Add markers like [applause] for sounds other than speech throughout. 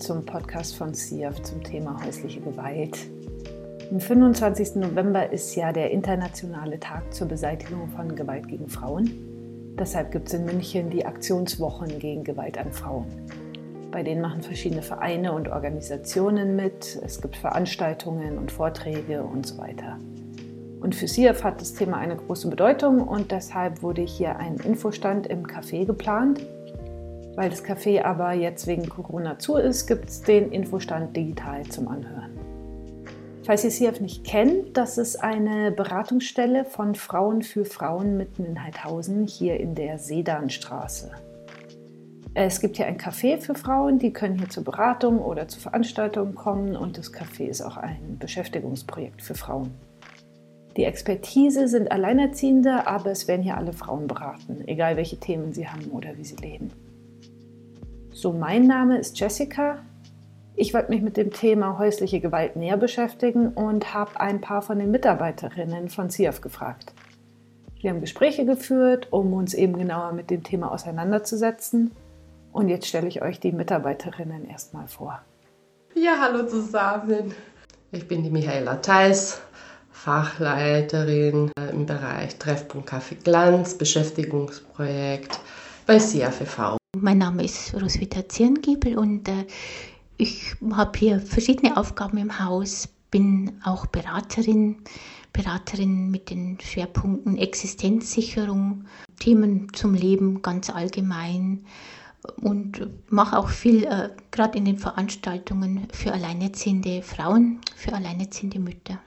Zum Podcast von CIAF zum Thema häusliche Gewalt. Am 25. November ist ja der internationale Tag zur Beseitigung von Gewalt gegen Frauen. Deshalb gibt es in München die Aktionswochen gegen Gewalt an Frauen. Bei denen machen verschiedene Vereine und Organisationen mit. Es gibt Veranstaltungen und Vorträge und so weiter. Und für CIAF hat das Thema eine große Bedeutung und deshalb wurde hier ein Infostand im Café geplant. Weil das Café aber jetzt wegen Corona zu ist, gibt es den Infostand digital zum Anhören. Falls ihr CIAF nicht kennt, das ist eine Beratungsstelle von Frauen für Frauen mitten in Heidhausen hier in der Sedanstraße. Es gibt hier ein Café für Frauen, die können hier zur Beratung oder zu Veranstaltungen kommen und das Café ist auch ein Beschäftigungsprojekt für Frauen. Die Expertise sind Alleinerziehende, aber es werden hier alle Frauen beraten, egal welche Themen sie haben oder wie sie leben. So, mein Name ist Jessica. Ich wollte mich mit dem Thema häusliche Gewalt näher beschäftigen und habe ein paar von den Mitarbeiterinnen von CIAF gefragt. Wir haben Gespräche geführt, um uns eben genauer mit dem Thema auseinanderzusetzen. Und jetzt stelle ich euch die Mitarbeiterinnen erstmal vor. Ja, hallo zusammen. Ich bin die Michaela Theis, Fachleiterin äh, im Bereich Treffpunkt Kaffee Glanz, Beschäftigungsprojekt bei CFV. Mein Name ist Roswitha Zirngiebel und äh, ich habe hier verschiedene Aufgaben im Haus, bin auch Beraterin, Beraterin mit den Schwerpunkten Existenzsicherung, Themen zum Leben ganz allgemein und mache auch viel, äh, gerade in den Veranstaltungen für alleinerziehende Frauen, für alleinerziehende Mütter.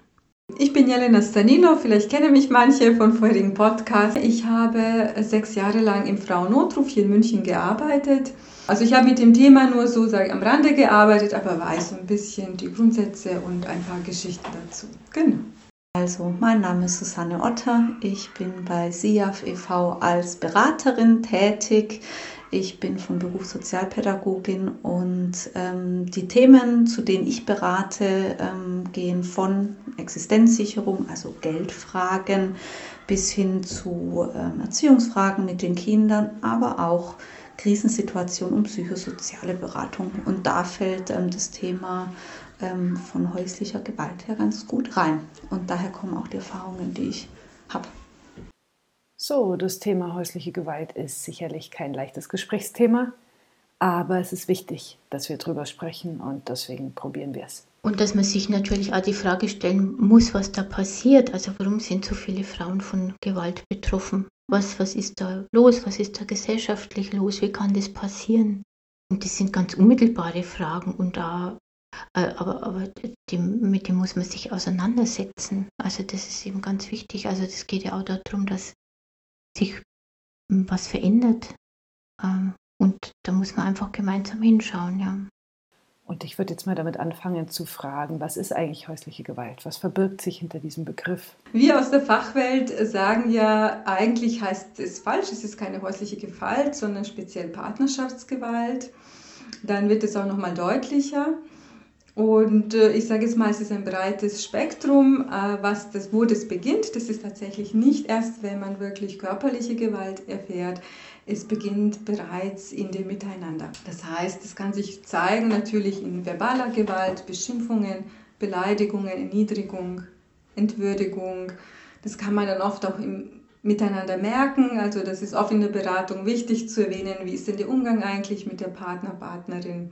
Ich bin Jelena Stanilo, vielleicht kennen mich manche von vorherigen Podcasts. Ich habe sechs Jahre lang im Frauennotruf hier in München gearbeitet. Also ich habe mit dem Thema nur so sag, am Rande gearbeitet, aber weiß ein bisschen die Grundsätze und ein paar Geschichten dazu. Genau. Also, mein Name ist Susanne Otter. Ich bin bei SIAF e.V. als Beraterin tätig. Ich bin von Beruf Sozialpädagogin und ähm, die Themen, zu denen ich berate, ähm, gehen von Existenzsicherung, also Geldfragen, bis hin zu ähm, Erziehungsfragen mit den Kindern, aber auch Krisensituationen und psychosoziale Beratung. Und da fällt ähm, das Thema ähm, von häuslicher Gewalt her ganz gut rein. Und daher kommen auch die Erfahrungen, die ich habe. So, das Thema häusliche Gewalt ist sicherlich kein leichtes Gesprächsthema, aber es ist wichtig, dass wir darüber sprechen und deswegen probieren wir es. Und dass man sich natürlich auch die Frage stellen muss, was da passiert. Also warum sind so viele Frauen von Gewalt betroffen? Was, was ist da los? Was ist da gesellschaftlich los? Wie kann das passieren? Und das sind ganz unmittelbare Fragen und da äh, aber, aber die, mit dem muss man sich auseinandersetzen. Also das ist eben ganz wichtig. Also das geht ja auch darum, dass sich was verändert. Ähm, und da muss man einfach gemeinsam hinschauen, ja. Und ich würde jetzt mal damit anfangen zu fragen, was ist eigentlich häusliche Gewalt? Was verbirgt sich hinter diesem Begriff? Wir aus der Fachwelt sagen ja, eigentlich heißt es falsch, es ist keine häusliche Gewalt, sondern speziell Partnerschaftsgewalt. Dann wird es auch nochmal deutlicher. Und äh, ich sage jetzt mal, es ist ein breites Spektrum, äh, was das, wo das beginnt. Das ist tatsächlich nicht erst, wenn man wirklich körperliche Gewalt erfährt. Es beginnt bereits in dem Miteinander. Das heißt, es kann sich zeigen natürlich in verbaler Gewalt, Beschimpfungen, Beleidigungen, Erniedrigung, Entwürdigung. Das kann man dann oft auch im Miteinander merken. Also das ist oft in der Beratung wichtig zu erwähnen, wie ist denn der Umgang eigentlich mit der Partner, Partnerin.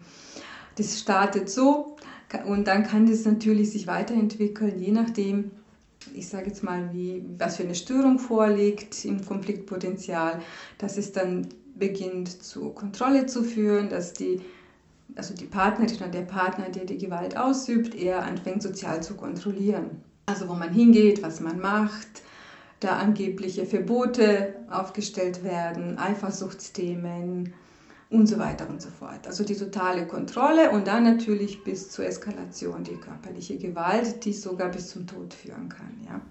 Das startet so und dann kann das natürlich sich weiterentwickeln, je nachdem, ich sage jetzt mal, wie, was für eine Störung vorliegt im Konfliktpotenzial, dass es dann beginnt zur Kontrolle zu führen, dass die, also die Partnerin oder der Partner, der die Gewalt ausübt, eher anfängt sozial zu kontrollieren. Also wo man hingeht, was man macht, da angebliche Verbote aufgestellt werden, Eifersuchtsthemen, und so weiter und so fort. Also die totale Kontrolle und dann natürlich bis zur Eskalation die körperliche Gewalt, die sogar bis zum Tod führen kann. Ja.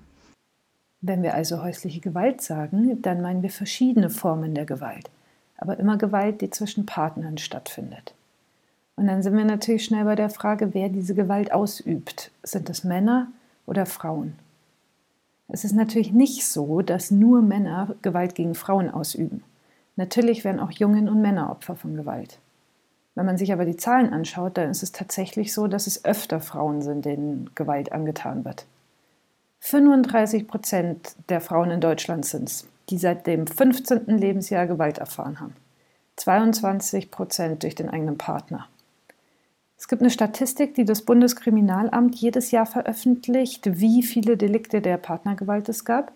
Wenn wir also häusliche Gewalt sagen, dann meinen wir verschiedene Formen der Gewalt, aber immer Gewalt, die zwischen Partnern stattfindet. Und dann sind wir natürlich schnell bei der Frage, wer diese Gewalt ausübt. Sind es Männer oder Frauen? Es ist natürlich nicht so, dass nur Männer Gewalt gegen Frauen ausüben. Natürlich werden auch Jungen und Männer Opfer von Gewalt. Wenn man sich aber die Zahlen anschaut, dann ist es tatsächlich so, dass es öfter Frauen sind, denen Gewalt angetan wird. 35 Prozent der Frauen in Deutschland sind es, die seit dem 15. Lebensjahr Gewalt erfahren haben. 22 Prozent durch den eigenen Partner. Es gibt eine Statistik, die das Bundeskriminalamt jedes Jahr veröffentlicht, wie viele Delikte der Partnergewalt es gab.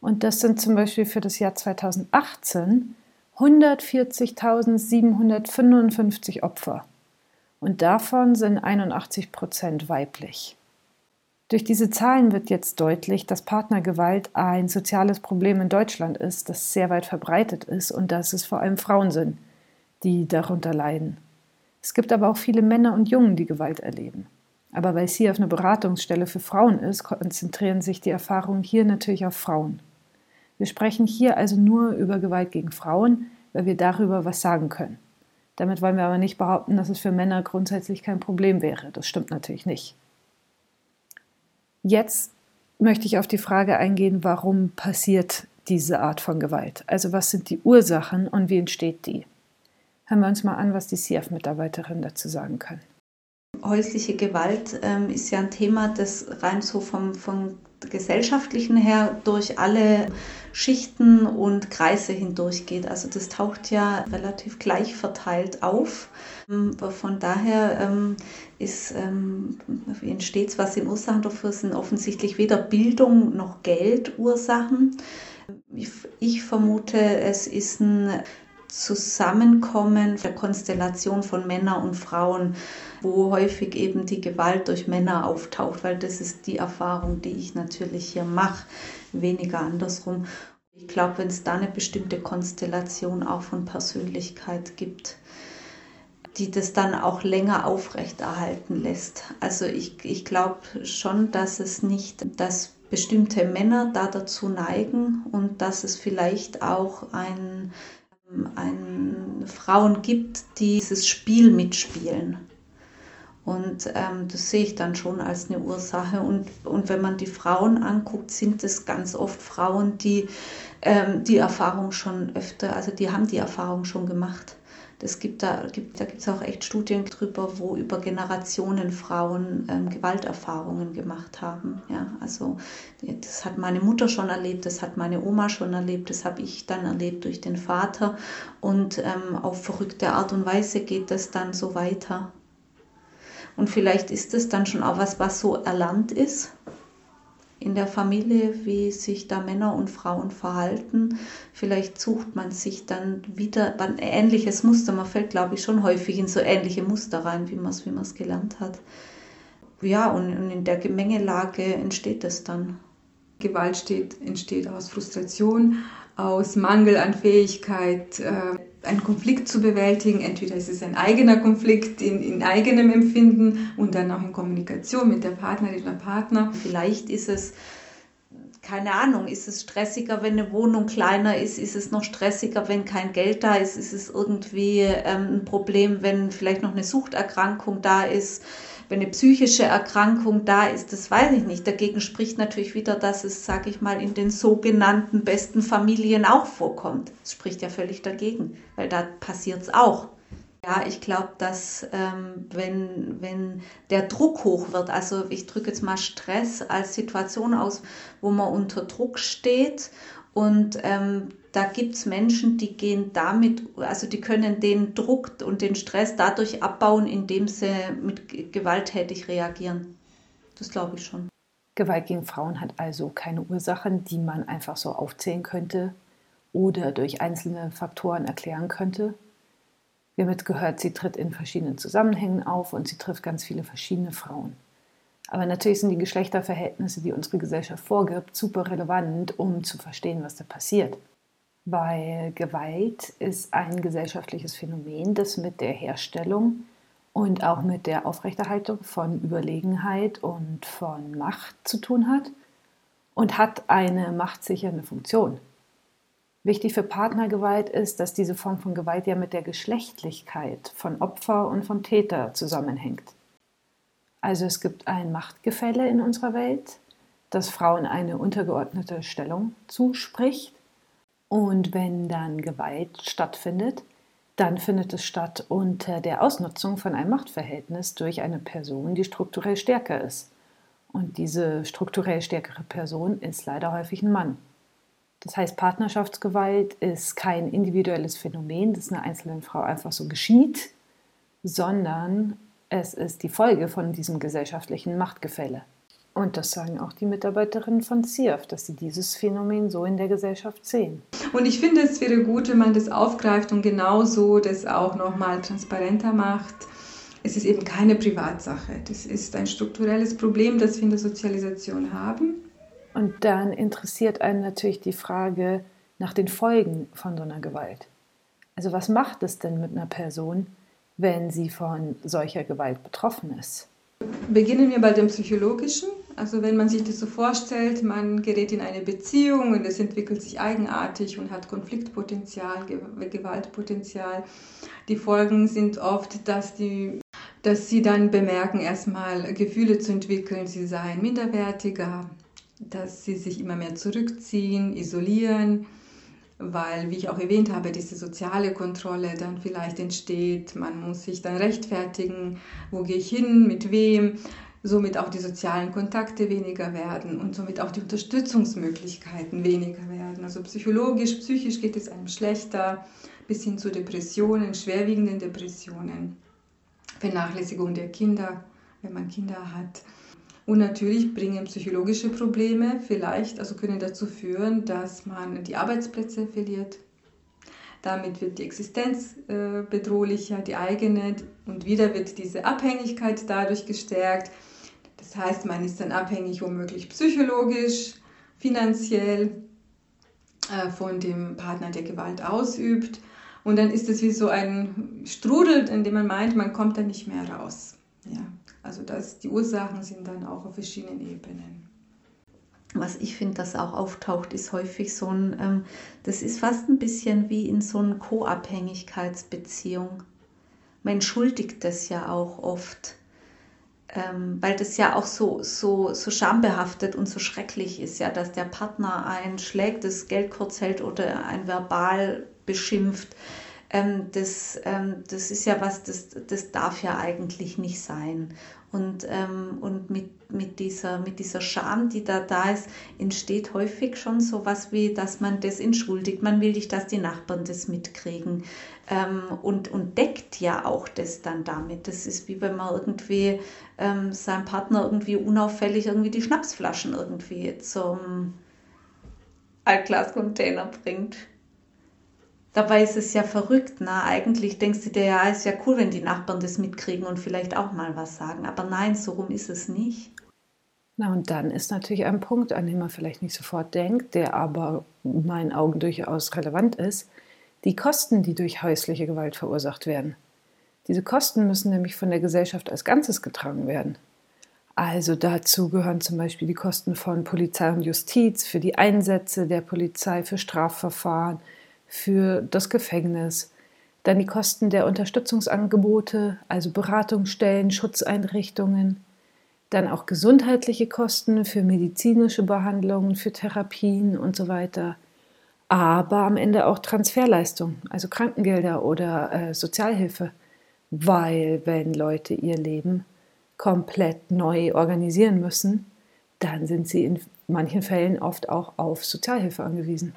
Und das sind zum Beispiel für das Jahr 2018 140.755 Opfer. Und davon sind 81 Prozent weiblich. Durch diese Zahlen wird jetzt deutlich, dass Partnergewalt ein soziales Problem in Deutschland ist, das sehr weit verbreitet ist und dass es vor allem Frauen sind, die darunter leiden. Es gibt aber auch viele Männer und Jungen, die Gewalt erleben. Aber weil sie auf eine Beratungsstelle für Frauen ist, konzentrieren sich die Erfahrungen hier natürlich auf Frauen. Wir sprechen hier also nur über Gewalt gegen Frauen, weil wir darüber was sagen können. Damit wollen wir aber nicht behaupten, dass es für Männer grundsätzlich kein Problem wäre. Das stimmt natürlich nicht. Jetzt möchte ich auf die Frage eingehen, warum passiert diese Art von Gewalt? Also was sind die Ursachen und wie entsteht die? Hören wir uns mal an, was die CF-Mitarbeiterin dazu sagen kann. Häusliche Gewalt ähm, ist ja ein Thema, das rein so vom, vom gesellschaftlichen her durch alle Schichten und Kreise hindurchgeht. Also das taucht ja relativ gleich verteilt auf. Ähm, von daher ähm, ist, ähm, entsteht was in Ursachen dafür, sind offensichtlich weder Bildung noch Geld Ursachen. Ich vermute, es ist ein Zusammenkommen der Konstellation von Männern und Frauen, wo häufig eben die Gewalt durch Männer auftaucht, weil das ist die Erfahrung, die ich natürlich hier mache, weniger andersrum. Ich glaube, wenn es da eine bestimmte Konstellation auch von Persönlichkeit gibt, die das dann auch länger aufrechterhalten lässt. Also ich, ich glaube schon, dass es nicht, dass bestimmte Männer da dazu neigen und dass es vielleicht auch ein ein, Frauen gibt, die dieses Spiel mitspielen. Und ähm, das sehe ich dann schon als eine Ursache. Und, und wenn man die Frauen anguckt, sind es ganz oft Frauen, die ähm, die Erfahrung schon öfter, also die haben die Erfahrung schon gemacht. Das gibt da gibt da gibt's auch echt Studien drüber, wo über Generationen Frauen ähm, Gewalterfahrungen gemacht haben. Ja, also das hat meine Mutter schon erlebt, das hat meine Oma schon erlebt, das habe ich dann erlebt durch den Vater und ähm, auf verrückte Art und Weise geht das dann so weiter. Und vielleicht ist es dann schon auch was, was so erlernt ist in der Familie, wie sich da Männer und Frauen verhalten. Vielleicht sucht man sich dann wieder ein ähnliches Muster. Man fällt, glaube ich, schon häufig in so ähnliche Muster rein, wie man es wie gelernt hat. Ja, und in der Gemengelage entsteht es dann. Gewalt steht, entsteht aus Frustration, aus Mangel an Fähigkeit, äh, einen Konflikt zu bewältigen. Entweder ist es ein eigener Konflikt in, in eigenem Empfinden und dann auch in Kommunikation mit der Partnerin oder Partner. Vielleicht ist es keine Ahnung, ist es stressiger, wenn eine Wohnung kleiner ist? Ist es noch stressiger, wenn kein Geld da ist? Ist es irgendwie ähm, ein Problem, wenn vielleicht noch eine Suchterkrankung da ist? Wenn eine psychische Erkrankung da ist, das weiß ich nicht. Dagegen spricht natürlich wieder, dass es, sage ich mal, in den sogenannten besten Familien auch vorkommt. Das spricht ja völlig dagegen, weil da passiert es auch. Ja, ich glaube, dass ähm, wenn, wenn der Druck hoch wird, also ich drücke jetzt mal Stress als Situation aus, wo man unter Druck steht und ähm, da gibt es Menschen, die gehen damit, also die können den Druck und den Stress dadurch abbauen, indem sie mit gewalttätig reagieren. Das glaube ich schon. Gewalt gegen Frauen hat also keine Ursachen, die man einfach so aufzählen könnte oder durch einzelne Faktoren erklären könnte. Wir haben jetzt gehört, sie tritt in verschiedenen Zusammenhängen auf und sie trifft ganz viele verschiedene Frauen. Aber natürlich sind die Geschlechterverhältnisse, die unsere Gesellschaft vorgibt, super relevant, um zu verstehen, was da passiert weil Gewalt ist ein gesellschaftliches Phänomen, das mit der Herstellung und auch mit der Aufrechterhaltung von Überlegenheit und von Macht zu tun hat und hat eine machtsichernde Funktion. Wichtig für Partnergewalt ist, dass diese Form von Gewalt ja mit der Geschlechtlichkeit von Opfer und von Täter zusammenhängt. Also es gibt ein Machtgefälle in unserer Welt, das Frauen eine untergeordnete Stellung zuspricht und wenn dann Gewalt stattfindet, dann findet es statt unter der Ausnutzung von einem Machtverhältnis durch eine Person, die strukturell stärker ist. Und diese strukturell stärkere Person ist leider häufig ein Mann. Das heißt, Partnerschaftsgewalt ist kein individuelles Phänomen, das einer einzelnen Frau einfach so geschieht, sondern es ist die Folge von diesem gesellschaftlichen Machtgefälle. Und das sagen auch die Mitarbeiterinnen von CIAF, dass sie dieses Phänomen so in der Gesellschaft sehen. Und ich finde, es wäre gut, wenn man das aufgreift und genauso das auch nochmal transparenter macht. Es ist eben keine Privatsache. Das ist ein strukturelles Problem, das wir in der Sozialisation haben. Und dann interessiert einen natürlich die Frage nach den Folgen von so einer Gewalt. Also was macht es denn mit einer Person, wenn sie von solcher Gewalt betroffen ist? Beginnen wir bei dem Psychologischen. Also wenn man sich das so vorstellt, man gerät in eine Beziehung und es entwickelt sich eigenartig und hat Konfliktpotenzial, Gewaltpotenzial. Die Folgen sind oft, dass, die, dass sie dann bemerken, erstmal Gefühle zu entwickeln, sie seien minderwertiger, dass sie sich immer mehr zurückziehen, isolieren, weil, wie ich auch erwähnt habe, diese soziale Kontrolle dann vielleicht entsteht. Man muss sich dann rechtfertigen, wo gehe ich hin, mit wem, somit auch die sozialen Kontakte weniger werden und somit auch die Unterstützungsmöglichkeiten weniger werden. Also psychologisch, psychisch geht es einem schlechter, bis hin zu Depressionen, schwerwiegenden Depressionen, Vernachlässigung der Kinder, wenn man Kinder hat. Und natürlich bringen psychologische Probleme vielleicht, also können dazu führen, dass man die Arbeitsplätze verliert. Damit wird die Existenz äh, bedrohlicher, die eigene, und wieder wird diese Abhängigkeit dadurch gestärkt. Das heißt, man ist dann abhängig womöglich psychologisch, finanziell äh, von dem Partner, der Gewalt ausübt. Und dann ist es wie so ein Strudel, in dem man meint, man kommt da nicht mehr raus. Ja. Also das, die Ursachen sind dann auch auf verschiedenen Ebenen. Was ich finde, das auch auftaucht, ist häufig so ein, ähm, das ist fast ein bisschen wie in so einer Co-Abhängigkeitsbeziehung. Man entschuldigt das ja auch oft, ähm, weil das ja auch so, so, so schambehaftet und so schrecklich ist, ja, dass der Partner einen schlägt, das Geld kurz hält oder ein verbal beschimpft ähm, das, ähm, das ist ja was, das, das darf ja eigentlich nicht sein. Und, ähm, und mit, mit, dieser, mit dieser Scham, die da da ist, entsteht häufig schon so was wie, dass man das entschuldigt. Man will nicht, dass die Nachbarn das mitkriegen. Ähm, und, und deckt ja auch das dann damit. Das ist wie wenn man irgendwie ähm, seinem Partner irgendwie unauffällig irgendwie die Schnapsflaschen irgendwie zum Altglascontainer bringt. Dabei ist es ja verrückt, na eigentlich denkst du dir ja, ist ja cool, wenn die Nachbarn das mitkriegen und vielleicht auch mal was sagen. Aber nein, so rum ist es nicht. Na und dann ist natürlich ein Punkt, an den man vielleicht nicht sofort denkt, der aber in meinen Augen durchaus relevant ist, die Kosten, die durch häusliche Gewalt verursacht werden. Diese Kosten müssen nämlich von der Gesellschaft als Ganzes getragen werden. Also dazu gehören zum Beispiel die Kosten von Polizei und Justiz, für die Einsätze der Polizei, für Strafverfahren, für das Gefängnis, dann die Kosten der Unterstützungsangebote, also Beratungsstellen, Schutzeinrichtungen, dann auch gesundheitliche Kosten für medizinische Behandlungen, für Therapien und so weiter, aber am Ende auch Transferleistungen, also Krankengelder oder äh, Sozialhilfe, weil wenn Leute ihr Leben komplett neu organisieren müssen, dann sind sie in manchen Fällen oft auch auf Sozialhilfe angewiesen.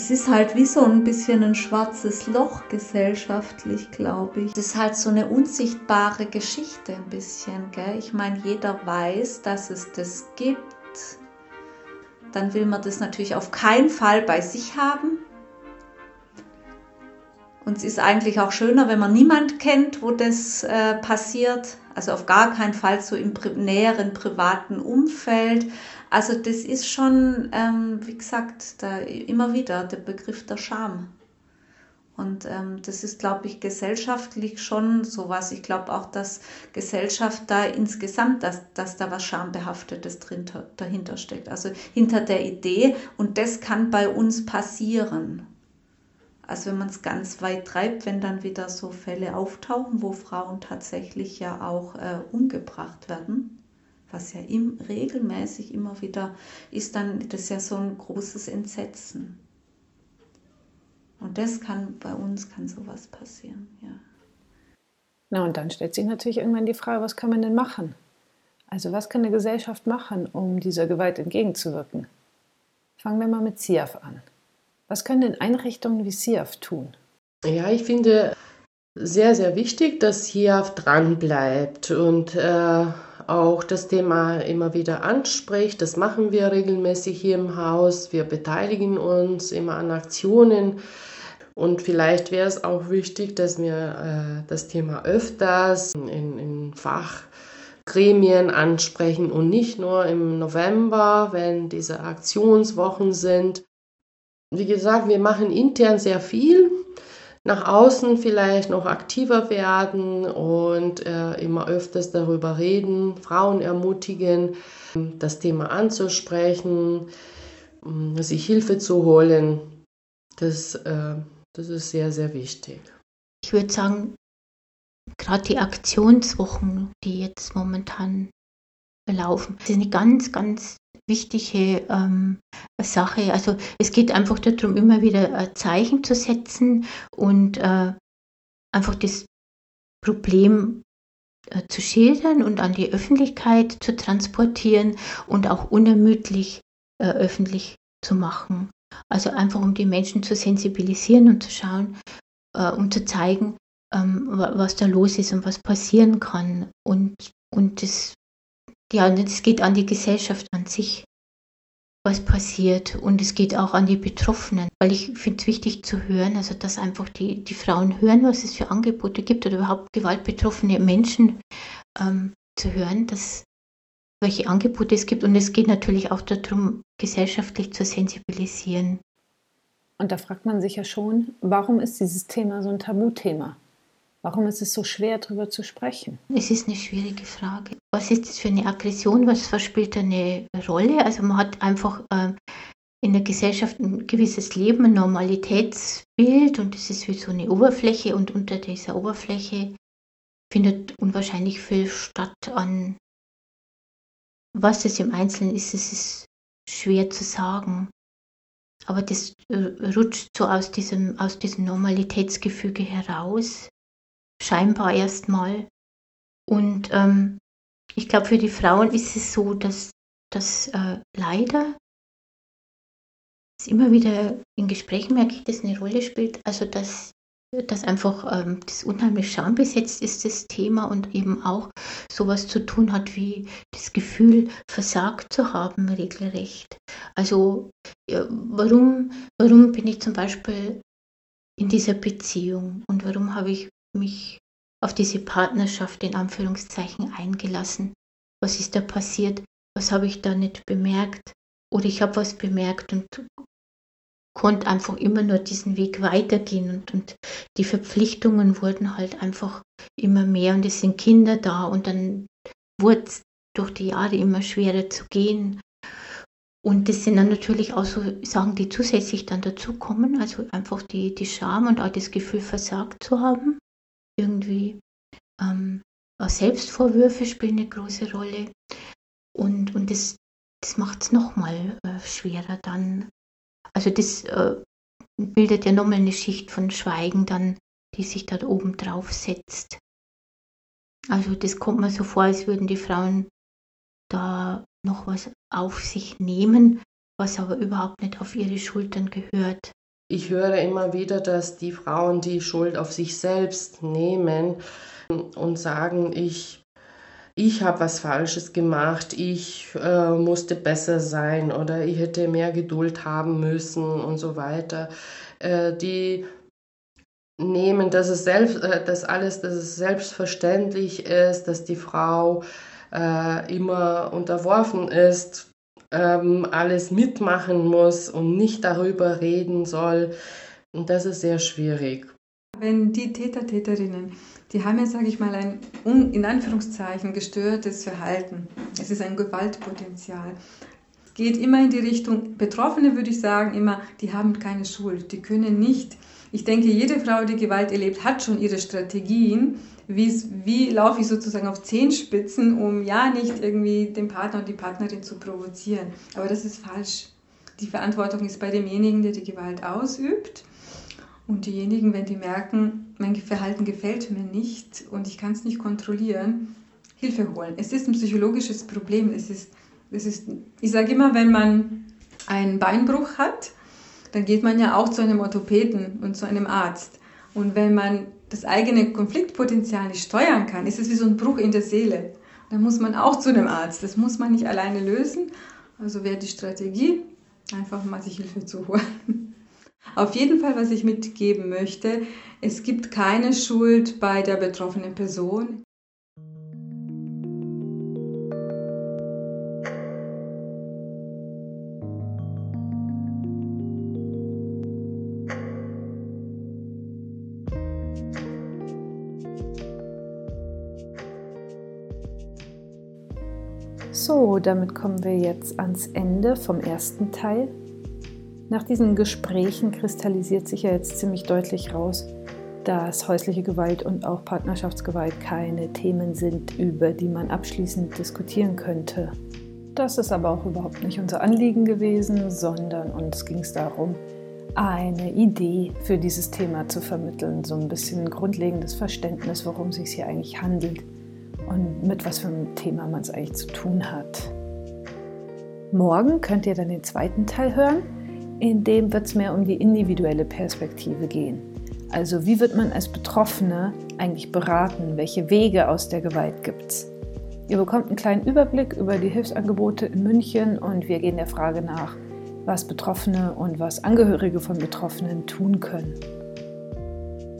Das ist halt wie so ein bisschen ein schwarzes Loch gesellschaftlich, glaube ich. Das ist halt so eine unsichtbare Geschichte ein bisschen. Gell? Ich meine, jeder weiß, dass es das gibt. Dann will man das natürlich auf keinen Fall bei sich haben. Und es ist eigentlich auch schöner, wenn man niemand kennt, wo das äh, passiert. Also auf gar keinen Fall so im pri näheren privaten Umfeld. Also das ist schon, ähm, wie gesagt, da immer wieder der Begriff der Scham. Und ähm, das ist, glaube ich, gesellschaftlich schon sowas. Ich glaube auch, dass Gesellschaft da insgesamt, dass, dass da was Schambehaftetes drin, dahinter steckt. Also hinter der Idee. Und das kann bei uns passieren. Also wenn man es ganz weit treibt, wenn dann wieder so Fälle auftauchen, wo Frauen tatsächlich ja auch äh, umgebracht werden, was ja im, regelmäßig immer wieder ist, dann das ja so ein großes Entsetzen. Und das kann bei uns kann sowas passieren, ja. Na und dann stellt sich natürlich irgendwann die Frage, was kann man denn machen? Also was kann eine Gesellschaft machen, um dieser Gewalt entgegenzuwirken? Fangen wir mal mit CIAF an. Was können denn Einrichtungen wie SIAF tun? Ja, ich finde sehr, sehr wichtig, dass SIAF dranbleibt und äh, auch das Thema immer wieder anspricht. Das machen wir regelmäßig hier im Haus. Wir beteiligen uns immer an Aktionen. Und vielleicht wäre es auch wichtig, dass wir äh, das Thema öfters in, in Fachgremien ansprechen und nicht nur im November, wenn diese Aktionswochen sind. Wie gesagt, wir machen intern sehr viel. Nach außen vielleicht noch aktiver werden und äh, immer öfters darüber reden, Frauen ermutigen, das Thema anzusprechen, mm, sich Hilfe zu holen. Das, äh, das ist sehr, sehr wichtig. Ich würde sagen, gerade die Aktionswochen, die jetzt momentan laufen, sind eine ganz, ganz wichtige ähm, Sache. Also es geht einfach darum, immer wieder ein Zeichen zu setzen und äh, einfach das Problem äh, zu schildern und an die Öffentlichkeit zu transportieren und auch unermüdlich äh, öffentlich zu machen. Also einfach um die Menschen zu sensibilisieren und zu schauen, äh, um zu zeigen, ähm, was da los ist und was passieren kann. Und, und das ja, es geht an die Gesellschaft an sich, was passiert. Und es geht auch an die Betroffenen, weil ich finde es wichtig zu hören, also dass einfach die, die Frauen hören, was es für Angebote gibt oder überhaupt gewaltbetroffene Menschen ähm, zu hören, dass welche Angebote es gibt. Und es geht natürlich auch darum, gesellschaftlich zu sensibilisieren. Und da fragt man sich ja schon, warum ist dieses Thema so ein Tabuthema? Warum ist es so schwer, darüber zu sprechen? Es ist eine schwierige Frage. Was ist das für eine Aggression? Was, spielt eine Rolle? Also man hat einfach äh, in der Gesellschaft ein gewisses Leben, ein Normalitätsbild und es ist wie so eine Oberfläche und unter dieser Oberfläche findet unwahrscheinlich viel statt an was es im Einzelnen ist, es ist schwer zu sagen. Aber das äh, rutscht so aus diesem, aus diesem Normalitätsgefüge heraus scheinbar erstmal. Und ähm, ich glaube, für die Frauen ist es so, dass das äh, leider immer wieder in Gesprächen merke ich, dass eine Rolle spielt. Also dass, dass einfach ähm, das unheimlich schambesetzt ist, das Thema und eben auch sowas zu tun hat wie das Gefühl, versagt zu haben, regelrecht. Also ja, warum, warum bin ich zum Beispiel in dieser Beziehung und warum habe ich mich auf diese Partnerschaft in Anführungszeichen eingelassen. Was ist da passiert? Was habe ich da nicht bemerkt? Oder ich habe was bemerkt und konnte einfach immer nur diesen Weg weitergehen und, und die Verpflichtungen wurden halt einfach immer mehr und es sind Kinder da und dann wurde es durch die Jahre immer schwerer zu gehen. Und das sind dann natürlich auch so Sachen, die zusätzlich dann dazukommen, also einfach die, die Scham und auch das Gefühl, versagt zu haben irgendwie. Ähm, auch Selbstvorwürfe spielen eine große Rolle. Und, und das, das macht es nochmal äh, schwerer dann. Also das äh, bildet ja nochmal eine Schicht von Schweigen dann, die sich da oben drauf setzt. Also das kommt mir so vor, als würden die Frauen da noch was auf sich nehmen, was aber überhaupt nicht auf ihre Schultern gehört. Ich höre immer wieder, dass die Frauen die Schuld auf sich selbst nehmen und sagen, ich, ich habe was Falsches gemacht, ich äh, musste besser sein oder ich hätte mehr Geduld haben müssen und so weiter. Äh, die nehmen, dass es selbst, äh, dass alles, dass es selbstverständlich ist, dass die Frau äh, immer unterworfen ist, ähm, alles mitmachen muss und nicht darüber reden soll. Und das ist sehr schwierig. Wenn die Täter, Täterinnen, die haben ja, sage ich mal, ein in Anführungszeichen gestörtes Verhalten. Es ist ein Gewaltpotenzial. Geht immer in die Richtung, Betroffene würde ich sagen, immer, die haben keine Schuld. Die können nicht, ich denke, jede Frau, die Gewalt erlebt, hat schon ihre Strategien, wie laufe ich sozusagen auf Zehenspitzen, um ja nicht irgendwie den Partner und die Partnerin zu provozieren. Aber das ist falsch. Die Verantwortung ist bei demjenigen, der die Gewalt ausübt. Und diejenigen, wenn die merken, mein Verhalten gefällt mir nicht und ich kann es nicht kontrollieren, Hilfe holen. Es ist ein psychologisches Problem. Es ist, es ist, ich sage immer, wenn man einen Beinbruch hat, dann geht man ja auch zu einem Orthopäden und zu einem Arzt. Und wenn man das eigene Konfliktpotenzial nicht steuern kann, ist es wie so ein Bruch in der Seele. Dann muss man auch zu einem Arzt. Das muss man nicht alleine lösen. Also wäre die Strategie, einfach mal sich Hilfe zu holen. [laughs] Auf jeden Fall, was ich mitgeben möchte, es gibt keine Schuld bei der betroffenen Person. So, damit kommen wir jetzt ans Ende vom ersten Teil. Nach diesen Gesprächen kristallisiert sich ja jetzt ziemlich deutlich raus, dass häusliche Gewalt und auch Partnerschaftsgewalt keine Themen sind, über die man abschließend diskutieren könnte. Das ist aber auch überhaupt nicht unser Anliegen gewesen, sondern uns ging es darum, eine Idee für dieses Thema zu vermitteln, so ein bisschen ein grundlegendes Verständnis, worum es sich hier eigentlich handelt und mit was für einem Thema man es eigentlich zu tun hat. Morgen könnt ihr dann den zweiten Teil hören in dem wird es mehr um die individuelle Perspektive gehen. Also wie wird man als Betroffene eigentlich beraten? Welche Wege aus der Gewalt gibt es? Ihr bekommt einen kleinen Überblick über die Hilfsangebote in München und wir gehen der Frage nach, was Betroffene und was Angehörige von Betroffenen tun können.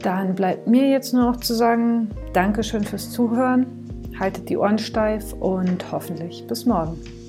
Dann bleibt mir jetzt nur noch zu sagen, Dankeschön fürs Zuhören, haltet die Ohren steif und hoffentlich bis morgen.